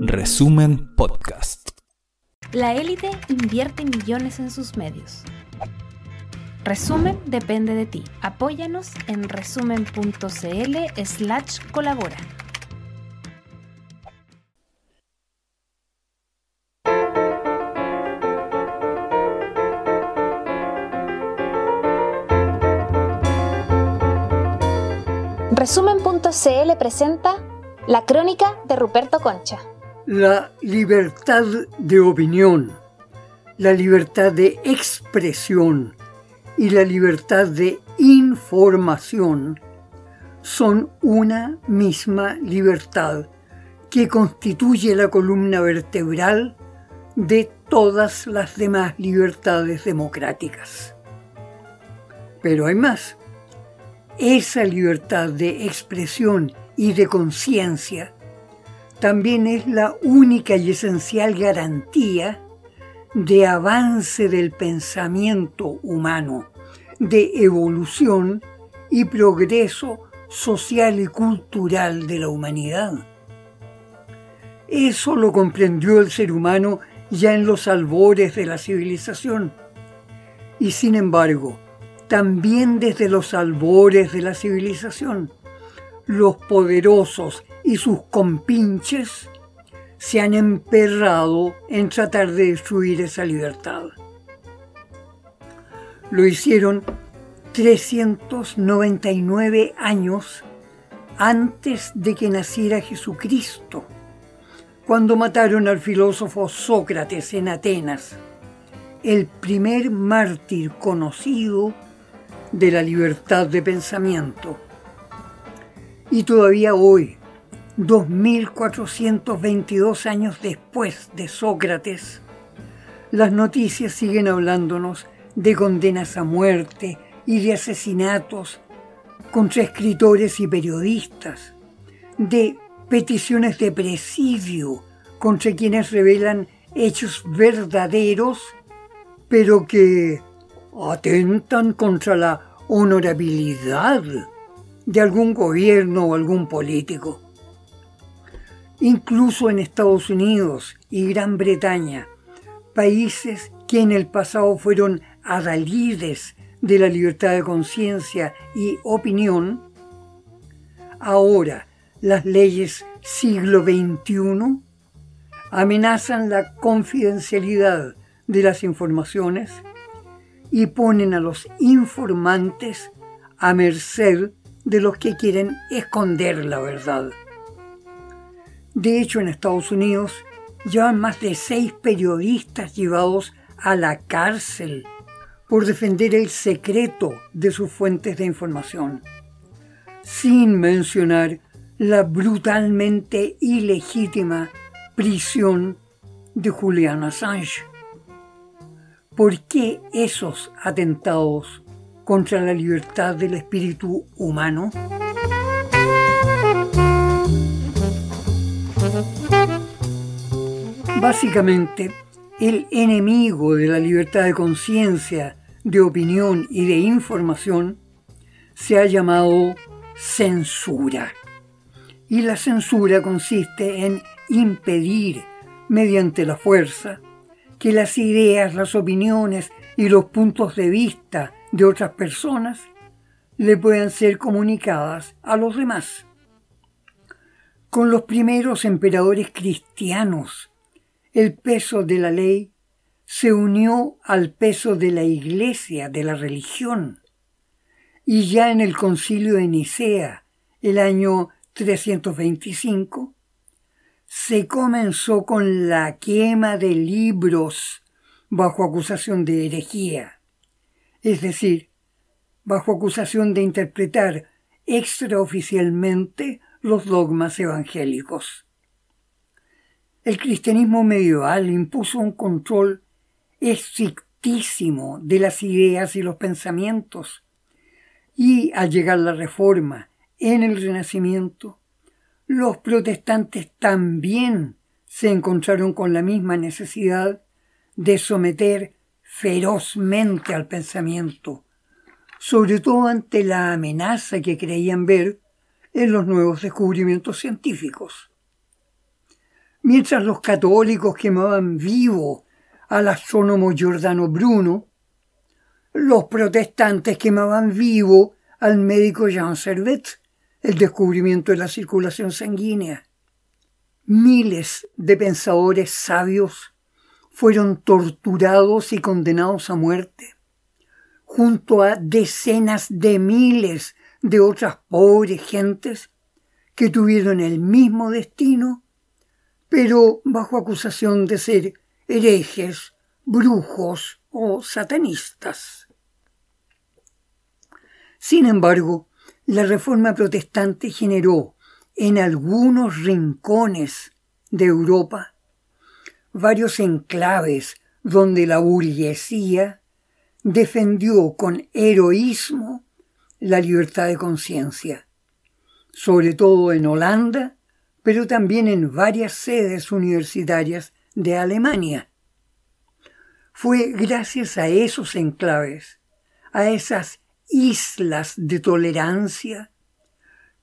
Resumen Podcast. La élite invierte millones en sus medios. Resumen depende de ti. Apóyanos en resumen.cl slash colabora. Resumen.cl presenta La crónica de Ruperto Concha. La libertad de opinión, la libertad de expresión y la libertad de información son una misma libertad que constituye la columna vertebral de todas las demás libertades democráticas. Pero hay más. Esa libertad de expresión y de conciencia también es la única y esencial garantía de avance del pensamiento humano, de evolución y progreso social y cultural de la humanidad. Eso lo comprendió el ser humano ya en los albores de la civilización. Y sin embargo, también desde los albores de la civilización, los poderosos y sus compinches se han emperrado en tratar de destruir esa libertad. Lo hicieron 399 años antes de que naciera Jesucristo, cuando mataron al filósofo Sócrates en Atenas, el primer mártir conocido de la libertad de pensamiento. Y todavía hoy, 2422 años después de Sócrates, las noticias siguen hablándonos de condenas a muerte y de asesinatos contra escritores y periodistas, de peticiones de presidio contra quienes revelan hechos verdaderos, pero que atentan contra la honorabilidad de algún gobierno o algún político. Incluso en Estados Unidos y Gran Bretaña, países que en el pasado fueron adalides de la libertad de conciencia y opinión, ahora las leyes siglo XXI amenazan la confidencialidad de las informaciones y ponen a los informantes a merced de los que quieren esconder la verdad. De hecho, en Estados Unidos llevan más de seis periodistas llevados a la cárcel por defender el secreto de sus fuentes de información, sin mencionar la brutalmente ilegítima prisión de Julian Assange. ¿Por qué esos atentados contra la libertad del espíritu humano? Básicamente, el enemigo de la libertad de conciencia, de opinión y de información se ha llamado censura. Y la censura consiste en impedir, mediante la fuerza, que las ideas, las opiniones y los puntos de vista de otras personas le puedan ser comunicadas a los demás. Con los primeros emperadores cristianos, el peso de la ley se unió al peso de la iglesia, de la religión. Y ya en el concilio de Nicea, el año 325, se comenzó con la quema de libros bajo acusación de herejía, es decir, bajo acusación de interpretar extraoficialmente los dogmas evangélicos. El cristianismo medieval impuso un control estrictísimo de las ideas y los pensamientos, y al llegar la reforma en el Renacimiento, los protestantes también se encontraron con la misma necesidad de someter ferozmente al pensamiento, sobre todo ante la amenaza que creían ver en los nuevos descubrimientos científicos. Mientras los católicos quemaban vivo al astrónomo Giordano Bruno, los protestantes quemaban vivo al médico Jean Servet el descubrimiento de la circulación sanguínea. Miles de pensadores sabios fueron torturados y condenados a muerte, junto a decenas de miles de otras pobres gentes que tuvieron el mismo destino, pero bajo acusación de ser herejes, brujos o satanistas. Sin embargo, la reforma protestante generó en algunos rincones de Europa varios enclaves donde la burguesía defendió con heroísmo la libertad de conciencia, sobre todo en Holanda, pero también en varias sedes universitarias de Alemania. Fue gracias a esos enclaves, a esas islas de tolerancia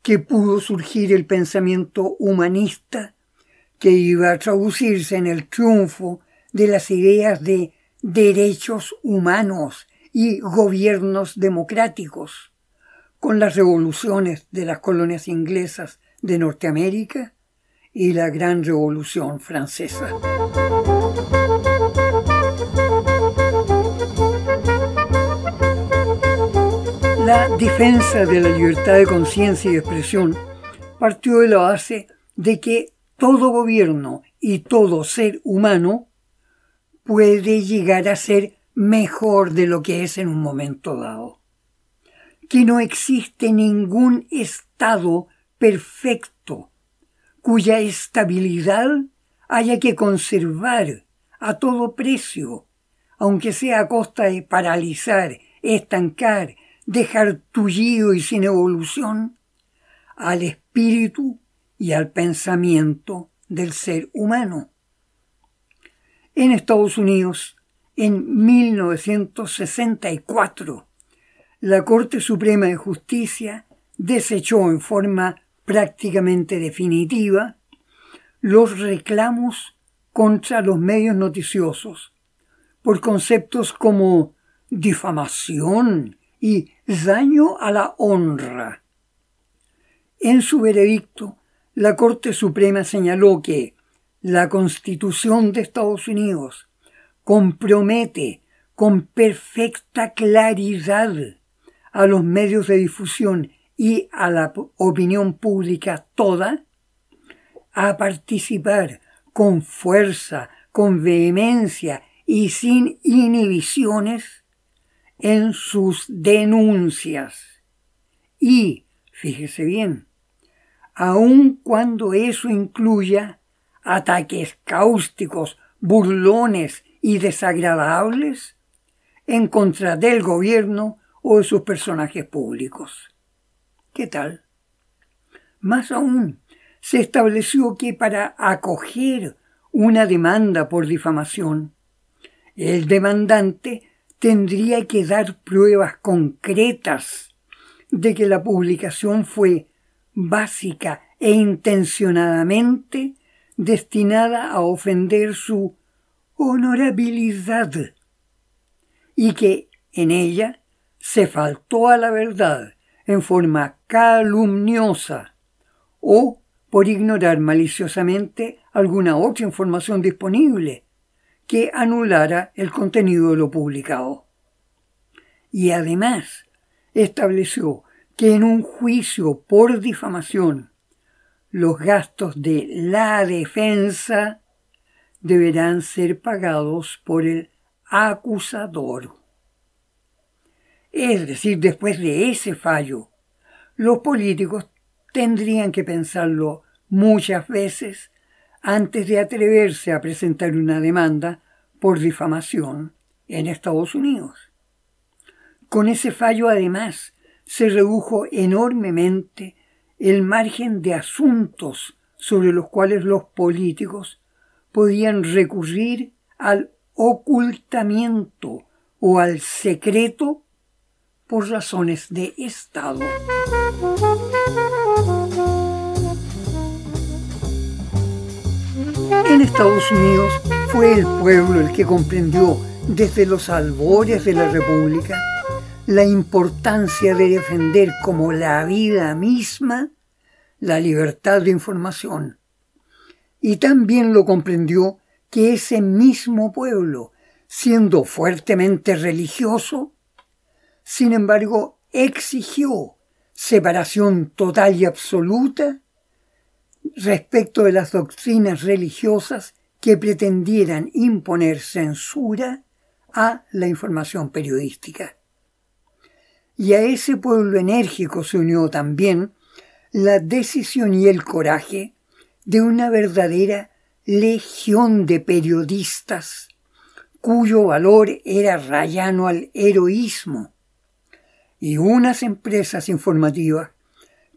que pudo surgir el pensamiento humanista que iba a traducirse en el triunfo de las ideas de derechos humanos y gobiernos democráticos, con las revoluciones de las colonias inglesas de Norteamérica y la Gran Revolución Francesa. La defensa de la libertad de conciencia y expresión partió de la base de que todo gobierno y todo ser humano puede llegar a ser mejor de lo que es en un momento dado. Que no existe ningún estado perfecto cuya estabilidad haya que conservar a todo precio, aunque sea a costa de paralizar, estancar dejar tullido y sin evolución al espíritu y al pensamiento del ser humano. En Estados Unidos, en 1964, la Corte Suprema de Justicia desechó en forma prácticamente definitiva los reclamos contra los medios noticiosos por conceptos como difamación y daño a la honra. En su veredicto, la Corte Suprema señaló que la Constitución de Estados Unidos compromete con perfecta claridad a los medios de difusión y a la opinión pública toda a participar con fuerza, con vehemencia y sin inhibiciones en sus denuncias. Y, fíjese bien, aun cuando eso incluya ataques cáusticos, burlones y desagradables en contra del gobierno o de sus personajes públicos. ¿Qué tal? Más aún, se estableció que para acoger una demanda por difamación, el demandante tendría que dar pruebas concretas de que la publicación fue básica e intencionadamente destinada a ofender su honorabilidad y que en ella se faltó a la verdad en forma calumniosa o por ignorar maliciosamente alguna otra información disponible que anulara el contenido de lo publicado. Y además estableció que en un juicio por difamación los gastos de la defensa deberán ser pagados por el acusador. Es decir, después de ese fallo, los políticos tendrían que pensarlo muchas veces antes de atreverse a presentar una demanda por difamación en Estados Unidos. Con ese fallo, además, se redujo enormemente el margen de asuntos sobre los cuales los políticos podían recurrir al ocultamiento o al secreto por razones de Estado. En Estados Unidos fue el pueblo el que comprendió desde los albores de la República la importancia de defender como la vida misma la libertad de información. Y también lo comprendió que ese mismo pueblo, siendo fuertemente religioso, sin embargo exigió separación total y absoluta respecto de las doctrinas religiosas que pretendieran imponer censura a la información periodística. Y a ese pueblo enérgico se unió también la decisión y el coraje de una verdadera legión de periodistas cuyo valor era rayano al heroísmo, y unas empresas informativas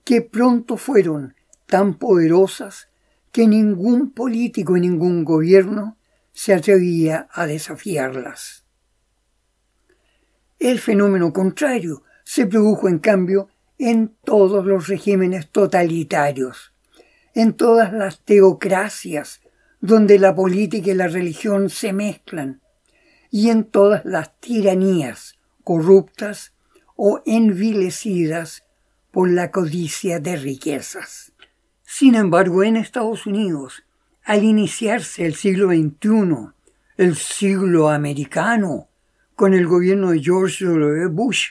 que pronto fueron tan poderosas que ningún político y ningún gobierno se atrevía a desafiarlas. El fenómeno contrario se produjo en cambio en todos los regímenes totalitarios, en todas las teocracias donde la política y la religión se mezclan, y en todas las tiranías corruptas o envilecidas por la codicia de riquezas. Sin embargo, en Estados Unidos, al iniciarse el siglo XXI, el siglo americano, con el gobierno de George W. Bush,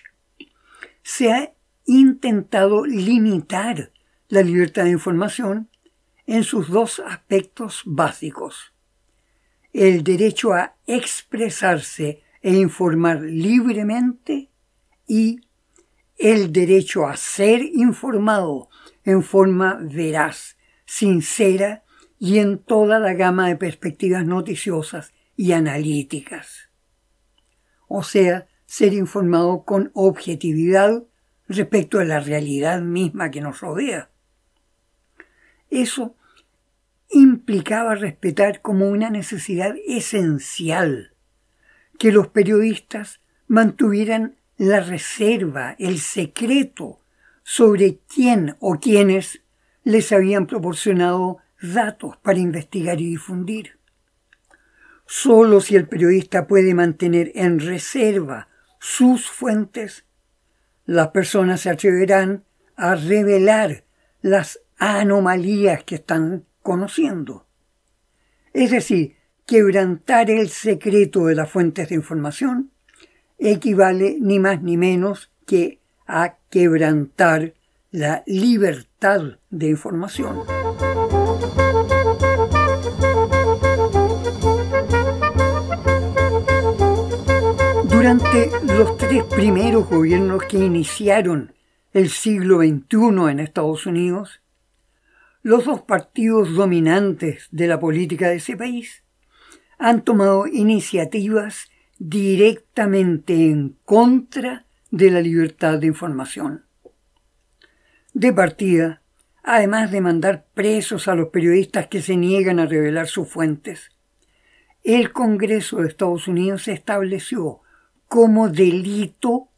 se ha intentado limitar la libertad de información en sus dos aspectos básicos. El derecho a expresarse e informar libremente y el derecho a ser informado en forma veraz, sincera y en toda la gama de perspectivas noticiosas y analíticas. O sea, ser informado con objetividad respecto a la realidad misma que nos rodea. Eso implicaba respetar como una necesidad esencial que los periodistas mantuvieran la reserva, el secreto sobre quién o quiénes les habían proporcionado datos para investigar y difundir. Solo si el periodista puede mantener en reserva sus fuentes, las personas se atreverán a revelar las anomalías que están conociendo. Es decir, quebrantar el secreto de las fuentes de información equivale ni más ni menos que a quebrantar la libertad de información. Durante los tres primeros gobiernos que iniciaron el siglo XXI en Estados Unidos, los dos partidos dominantes de la política de ese país han tomado iniciativas directamente en contra de la libertad de información. De partida, además de mandar presos a los periodistas que se niegan a revelar sus fuentes, el Congreso de Estados Unidos estableció como delito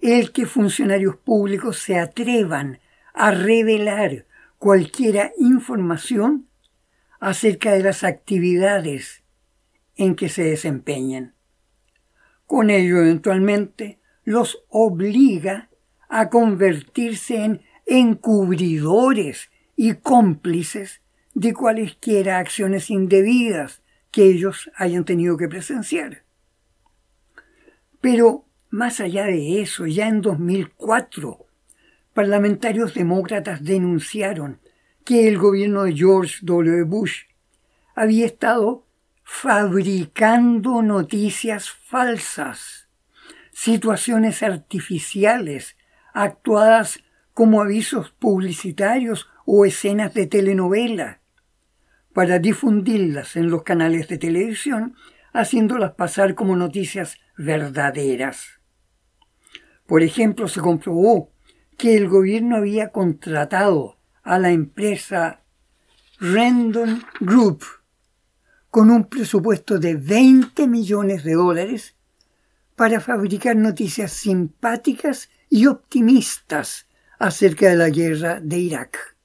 el que funcionarios públicos se atrevan a revelar cualquiera información acerca de las actividades en que se desempeñan. Con ello, eventualmente, los obliga a convertirse en encubridores y cómplices de cualesquiera acciones indebidas que ellos hayan tenido que presenciar. Pero más allá de eso, ya en 2004, parlamentarios demócratas denunciaron que el gobierno de George W. Bush había estado fabricando noticias falsas, situaciones artificiales, actuadas como avisos publicitarios o escenas de telenovela, para difundirlas en los canales de televisión, haciéndolas pasar como noticias verdaderas. Por ejemplo, se comprobó que el gobierno había contratado a la empresa Rendon Group con un presupuesto de 20 millones de dólares para fabricar noticias simpáticas y optimistas acerca de la guerra de Irak.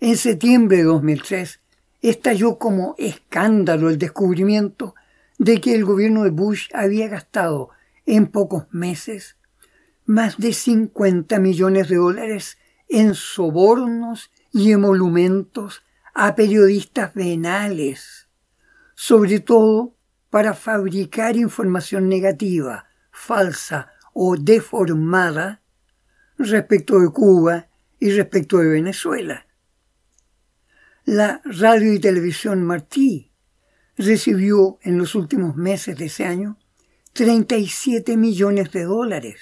En septiembre de 2003, estalló como escándalo el descubrimiento de que el gobierno de Bush había gastado en pocos meses más de 50 millones de dólares en sobornos y emolumentos a periodistas venales, sobre todo para fabricar información negativa, falsa o deformada respecto de Cuba y respecto de Venezuela. La radio y televisión Martí recibió en los últimos meses de ese año 37 millones de dólares,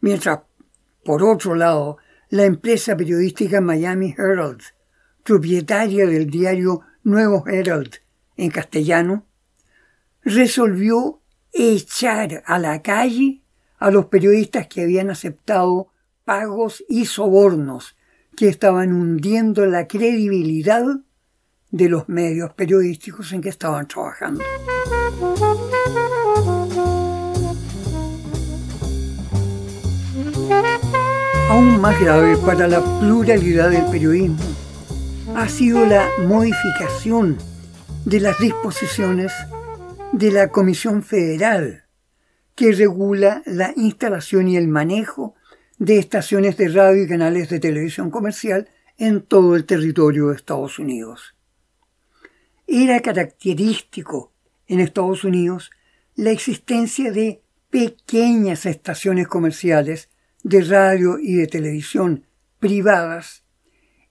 mientras, por otro lado, la empresa periodística Miami Herald, propietaria del diario Nuevo Herald en castellano, resolvió echar a la calle a los periodistas que habían aceptado pagos y sobornos que estaban hundiendo la credibilidad de los medios periodísticos en que estaban trabajando. Aún más grave para la pluralidad del periodismo ha sido la modificación de las disposiciones de la Comisión Federal que regula la instalación y el manejo de estaciones de radio y canales de televisión comercial en todo el territorio de Estados Unidos. Era característico en Estados Unidos la existencia de pequeñas estaciones comerciales de radio y de televisión privadas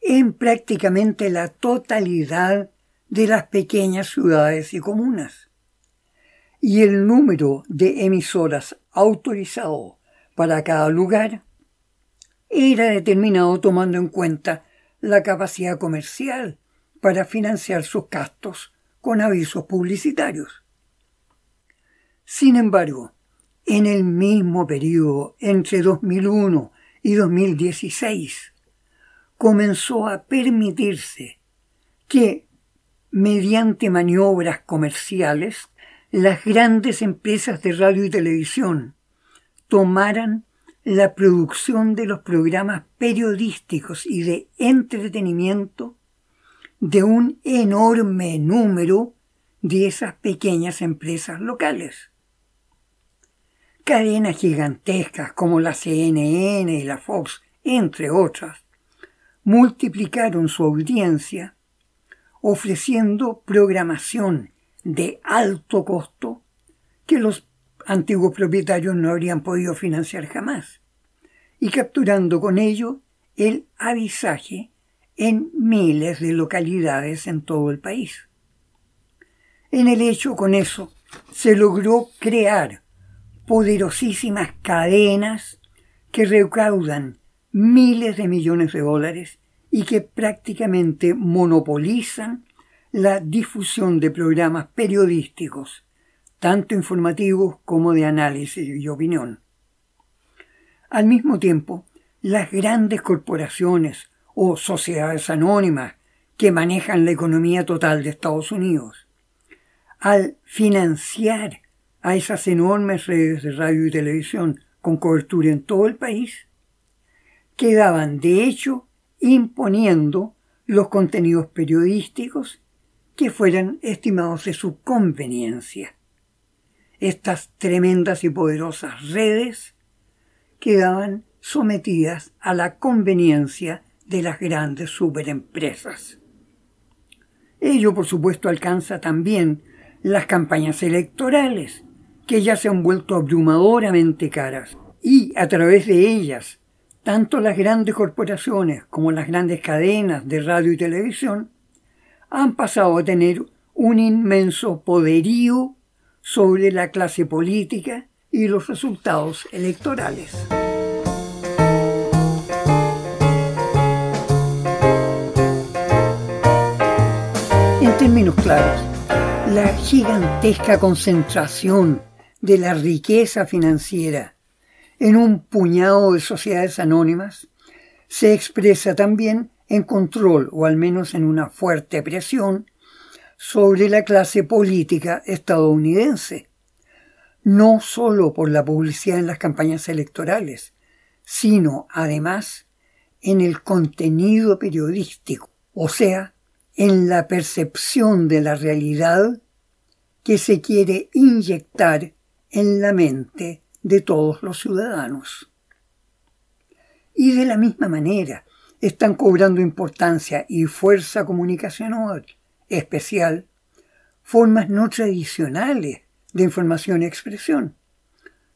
en prácticamente la totalidad de las pequeñas ciudades y comunas y el número de emisoras autorizado para cada lugar era determinado tomando en cuenta la capacidad comercial para financiar sus gastos con avisos publicitarios. Sin embargo, en el mismo periodo entre 2001 y 2016, comenzó a permitirse que, mediante maniobras comerciales, las grandes empresas de radio y televisión tomaran la producción de los programas periodísticos y de entretenimiento de un enorme número de esas pequeñas empresas locales. Cadenas gigantescas como la CNN y la Fox, entre otras, multiplicaron su audiencia ofreciendo programación de alto costo que los antiguos propietarios no habrían podido financiar jamás, y capturando con ello el avisaje en miles de localidades en todo el país. En el hecho con eso se logró crear poderosísimas cadenas que recaudan miles de millones de dólares y que prácticamente monopolizan la difusión de programas periodísticos, tanto informativos como de análisis y opinión. Al mismo tiempo, las grandes corporaciones o sociedades anónimas que manejan la economía total de Estados Unidos, al financiar a esas enormes redes de radio y televisión con cobertura en todo el país, quedaban de hecho imponiendo los contenidos periodísticos que fueran estimados de su conveniencia. Estas tremendas y poderosas redes quedaban sometidas a la conveniencia de las grandes superempresas. Ello, por supuesto, alcanza también las campañas electorales, que ya se han vuelto abrumadoramente caras, y a través de ellas, tanto las grandes corporaciones como las grandes cadenas de radio y televisión han pasado a tener un inmenso poderío sobre la clase política y los resultados electorales. En términos claros, la gigantesca concentración de la riqueza financiera en un puñado de sociedades anónimas se expresa también en control o al menos en una fuerte presión sobre la clase política estadounidense, no solo por la publicidad en las campañas electorales, sino además en el contenido periodístico, o sea, en la percepción de la realidad que se quiere inyectar en la mente de todos los ciudadanos. Y de la misma manera están cobrando importancia y fuerza comunicacional especial formas no tradicionales de información y expresión.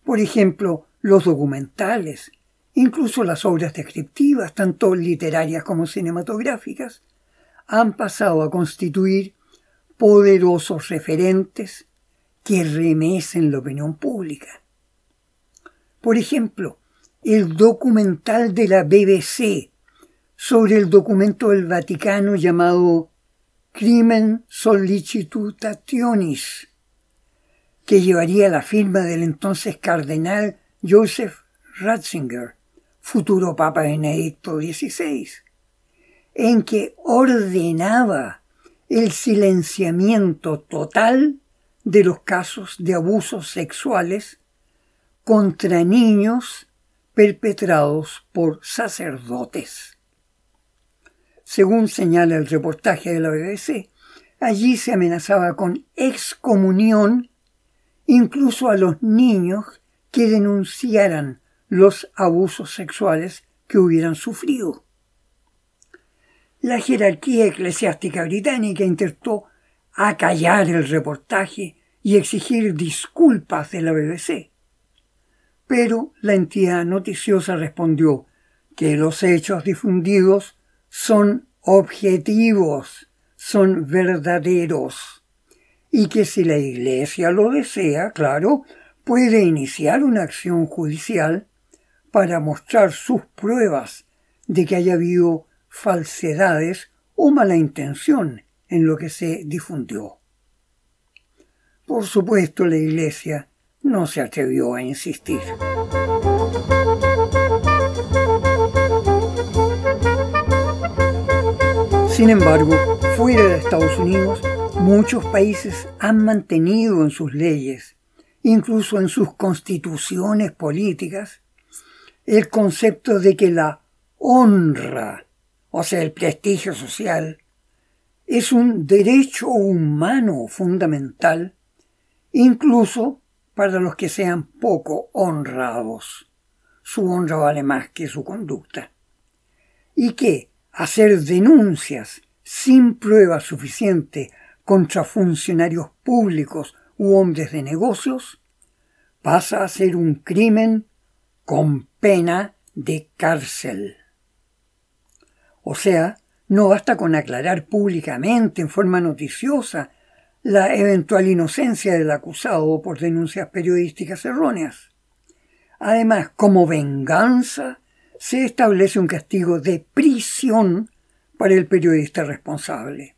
Por ejemplo, los documentales, incluso las obras descriptivas, tanto literarias como cinematográficas, han pasado a constituir poderosos referentes que remecen la opinión pública. Por ejemplo, el documental de la BBC sobre el documento del Vaticano llamado Crimen Sollicitationis, que llevaría la firma del entonces cardenal Joseph Ratzinger, futuro Papa Benedicto XVI, en que ordenaba el silenciamiento total de los casos de abusos sexuales contra niños perpetrados por sacerdotes. Según señala el reportaje de la BBC, allí se amenazaba con excomunión incluso a los niños que denunciaran los abusos sexuales que hubieran sufrido. La jerarquía eclesiástica británica intentó acallar el reportaje y exigir disculpas de la BBC. Pero la entidad noticiosa respondió que los hechos difundidos son objetivos, son verdaderos, y que si la Iglesia lo desea, claro, puede iniciar una acción judicial para mostrar sus pruebas de que haya habido falsedades o mala intención en lo que se difundió. Por supuesto, la Iglesia no se atrevió a insistir. Sin embargo, fuera de Estados Unidos, muchos países han mantenido en sus leyes, incluso en sus constituciones políticas, el concepto de que la honra, o sea, el prestigio social, es un derecho humano fundamental, incluso para los que sean poco honrados. Su honra vale más que su conducta. Y que, hacer denuncias sin prueba suficiente contra funcionarios públicos u hombres de negocios pasa a ser un crimen con pena de cárcel. O sea, no basta con aclarar públicamente en forma noticiosa la eventual inocencia del acusado por denuncias periodísticas erróneas. Además, como venganza, se establece un castigo de prisión para el periodista responsable.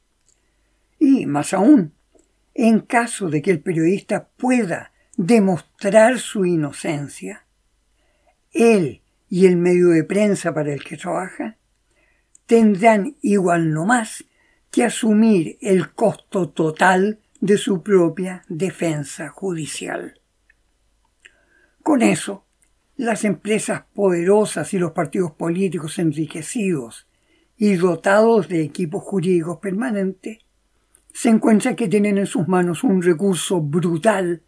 Y más aún, en caso de que el periodista pueda demostrar su inocencia, él y el medio de prensa para el que trabaja tendrán igual no más que asumir el costo total de su propia defensa judicial. Con eso, las empresas poderosas y los partidos políticos enriquecidos y dotados de equipos jurídicos permanentes se encuentran que tienen en sus manos un recurso brutal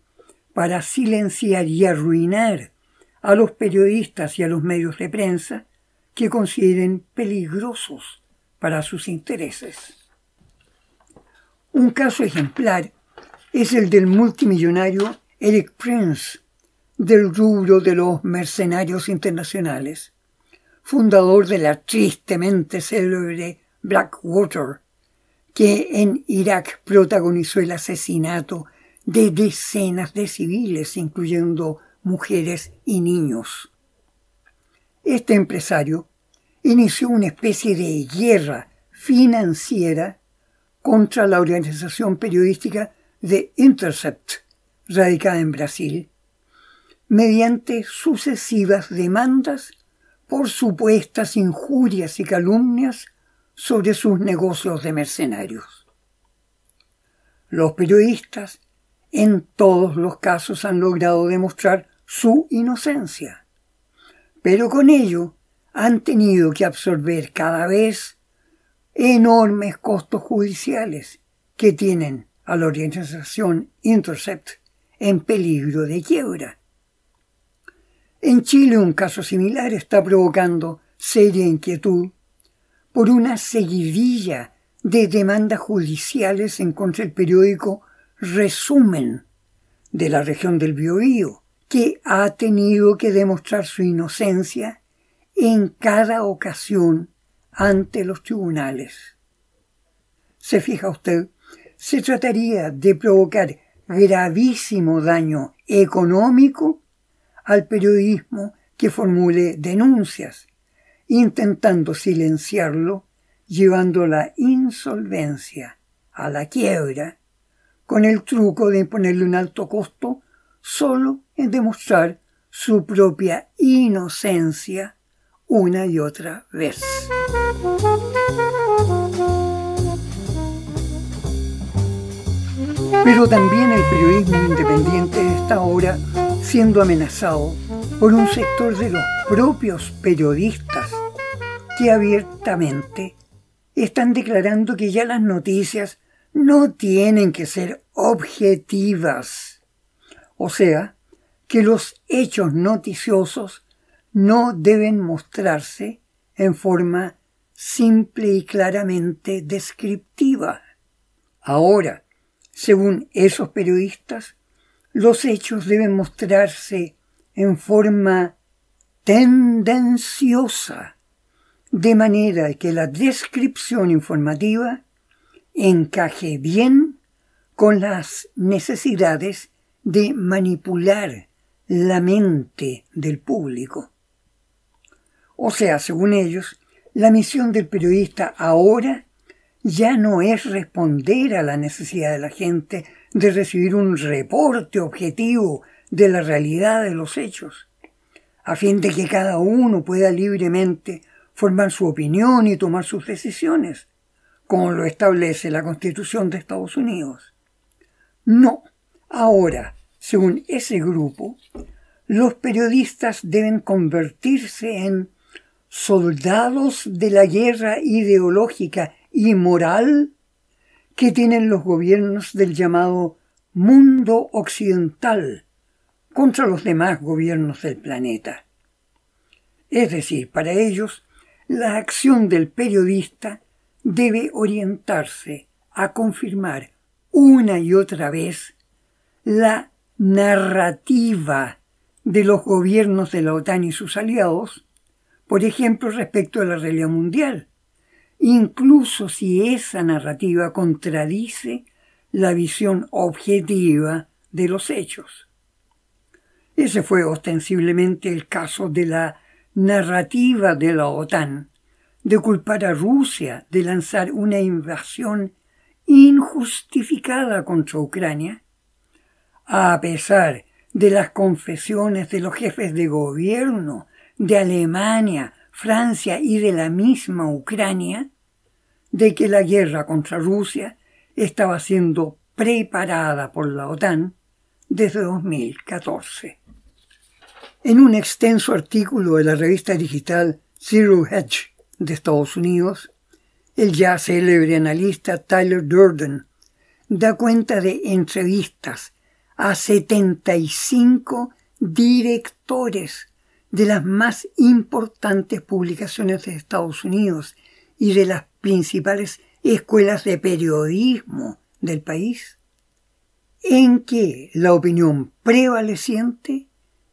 para silenciar y arruinar a los periodistas y a los medios de prensa que consideren peligrosos para sus intereses. Un caso ejemplar es el del multimillonario Eric Prince, del rubro de los mercenarios internacionales, fundador de la tristemente célebre Blackwater, que en Irak protagonizó el asesinato de decenas de civiles, incluyendo mujeres y niños. Este empresario inició una especie de guerra financiera contra la organización periodística The Intercept, radicada en Brasil, mediante sucesivas demandas por supuestas injurias y calumnias sobre sus negocios de mercenarios. Los periodistas en todos los casos han logrado demostrar su inocencia, pero con ello han tenido que absorber cada vez enormes costos judiciales que tienen a la organización Intercept en peligro de quiebra. En Chile un caso similar está provocando seria inquietud por una seguidilla de demandas judiciales en contra del periódico Resumen de la región del Biobío, que ha tenido que demostrar su inocencia en cada ocasión ante los tribunales. ¿Se fija usted? Se trataría de provocar gravísimo daño económico al periodismo que formule denuncias, intentando silenciarlo, llevando la insolvencia a la quiebra, con el truco de imponerle un alto costo solo en demostrar su propia inocencia una y otra vez. Pero también el periodismo independiente está ahora siendo amenazado por un sector de los propios periodistas que abiertamente están declarando que ya las noticias no tienen que ser objetivas. O sea, que los hechos noticiosos no deben mostrarse en forma simple y claramente descriptiva. Ahora, según esos periodistas, los hechos deben mostrarse en forma tendenciosa, de manera que la descripción informativa encaje bien con las necesidades de manipular la mente del público. O sea, según ellos, la misión del periodista ahora ya no es responder a la necesidad de la gente de recibir un reporte objetivo de la realidad de los hechos, a fin de que cada uno pueda libremente formar su opinión y tomar sus decisiones, como lo establece la Constitución de Estados Unidos. No, ahora, según ese grupo, los periodistas deben convertirse en soldados de la guerra ideológica y moral que tienen los gobiernos del llamado mundo occidental contra los demás gobiernos del planeta. Es decir, para ellos, la acción del periodista debe orientarse a confirmar una y otra vez la narrativa de los gobiernos de la OTAN y sus aliados, por ejemplo, respecto a la realidad mundial, incluso si esa narrativa contradice la visión objetiva de los hechos. Ese fue ostensiblemente el caso de la narrativa de la OTAN de culpar a Rusia de lanzar una invasión injustificada contra Ucrania, a pesar de las confesiones de los jefes de gobierno de Alemania, Francia y de la misma Ucrania, de que la guerra contra Rusia estaba siendo preparada por la OTAN desde 2014. En un extenso artículo de la revista digital Zero Hedge de Estados Unidos, el ya célebre analista Tyler Durden da cuenta de entrevistas a 75 directores de las más importantes publicaciones de Estados Unidos y de las principales escuelas de periodismo del país, en que la opinión prevaleciente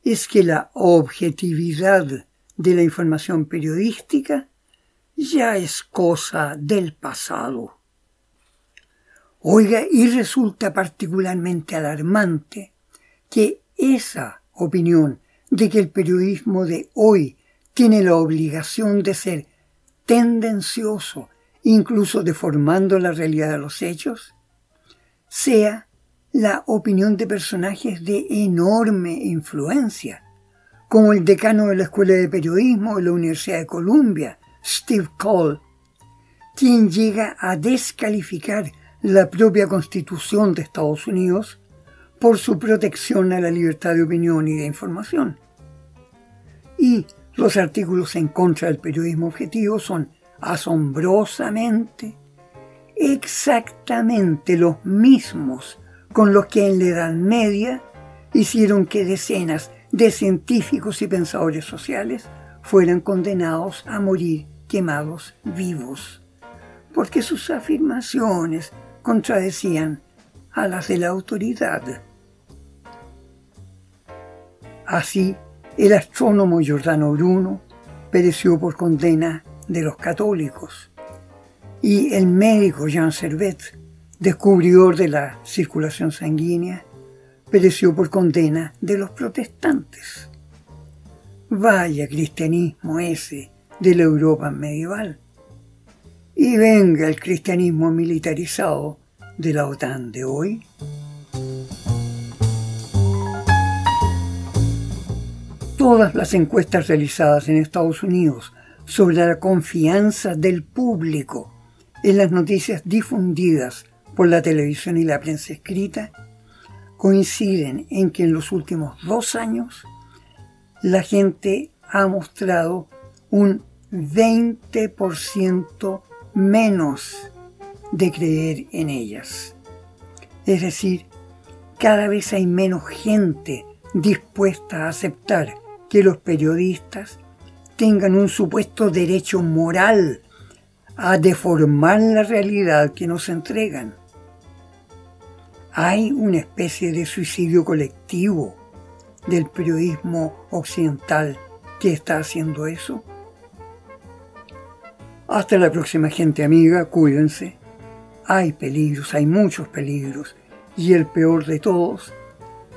es que la objetividad de la información periodística ya es cosa del pasado. Oiga, y resulta particularmente alarmante que esa opinión de que el periodismo de hoy tiene la obligación de ser tendencioso, incluso deformando la realidad de los hechos, sea la opinión de personajes de enorme influencia, como el decano de la Escuela de Periodismo de la Universidad de Columbia, Steve Cole, quien llega a descalificar la propia Constitución de Estados Unidos por su protección a la libertad de opinión y de información. Y los artículos en contra del periodismo objetivo son asombrosamente exactamente los mismos con los que en la Edad Media hicieron que decenas de científicos y pensadores sociales fueran condenados a morir quemados vivos, porque sus afirmaciones contradecían a las de la autoridad. Así, el astrónomo Giordano Bruno pereció por condena de los católicos y el médico Jean Servet, descubridor de la circulación sanguínea, pereció por condena de los protestantes. Vaya cristianismo ese de la Europa medieval. Y venga el cristianismo militarizado de la OTAN de hoy. Todas las encuestas realizadas en Estados Unidos sobre la confianza del público en las noticias difundidas por la televisión y la prensa escrita coinciden en que en los últimos dos años la gente ha mostrado un 20% menos de creer en ellas. Es decir, cada vez hay menos gente dispuesta a aceptar que los periodistas tengan un supuesto derecho moral a deformar la realidad que nos entregan. Hay una especie de suicidio colectivo del periodismo occidental que está haciendo eso. Hasta la próxima gente amiga, cuídense. Hay peligros, hay muchos peligros, y el peor de todos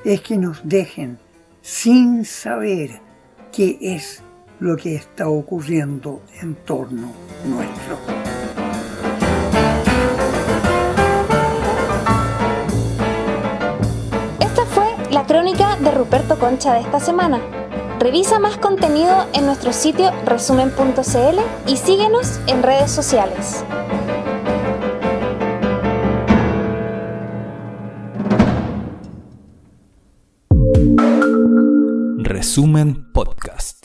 es que nos dejen sin saber qué es lo que está ocurriendo en torno nuestro. Esta fue la crónica de Ruperto Concha de esta semana. Revisa más contenido en nuestro sitio resumen.cl y síguenos en redes sociales. Resumen Podcast.